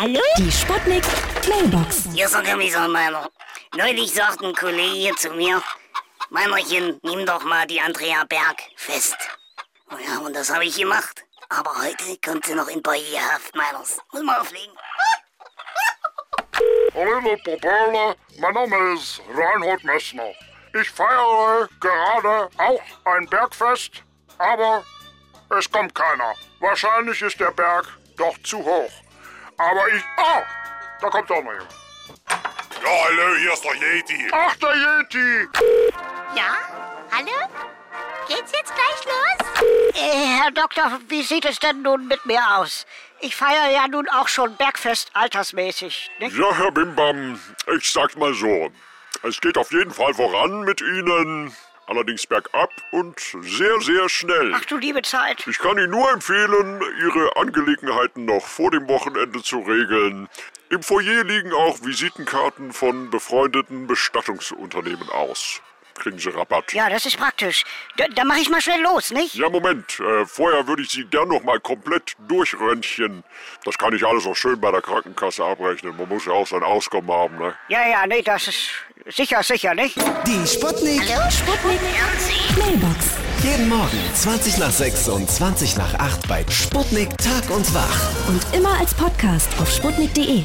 Hallo? Die Sputnik Mailbox. Hier ist der Kommissar Meiner. Neulich sagt ein Kollege zu mir, Meinerchen, nimm doch mal die Andrea Berg fest. Oh ja, und das habe ich gemacht. Aber heute kommt sie noch in Barrierhaft, Meiners. Muss mal auflegen. Hallo Popole, mein Name ist Reinhold Messner. Ich feiere gerade auch ein Bergfest, aber es kommt keiner. Wahrscheinlich ist der Berg doch zu hoch. Aber ich... Ah, da kommt doch noch jemand. Ja, hallo, hier ist der Yeti. Ach, der Yeti! Ja? Hallo? Geht's jetzt gleich los? Äh, Herr Doktor, wie sieht es denn nun mit mir aus? Ich feiere ja nun auch schon Bergfest altersmäßig, nicht? Ja, Herr Bimbam, ich sag's mal so. Es geht auf jeden Fall voran mit Ihnen. Allerdings bergab und sehr, sehr schnell. Ach du liebe Zeit. Ich kann Ihnen nur empfehlen, Ihre Angelegenheiten noch vor dem Wochenende zu regeln. Im Foyer liegen auch Visitenkarten von befreundeten Bestattungsunternehmen aus. Kriegen Sie Rabatt. Ja, das ist praktisch. Da, da mache ich mal schnell los, nicht? Ja, Moment. Äh, vorher würde ich Sie gern noch mal komplett durchröntgen. Das kann ich alles auch schön bei der Krankenkasse abrechnen. Man muss ja auch sein Auskommen haben, ne? Ja, ja, nee, das ist sicher, sicher, nicht? Die Sputnik Sputnik. Mailbox. Jeden Morgen 20 nach 6 und 20 nach 8 bei Sputnik Tag und Wach. Und immer als Podcast auf sputnik.de.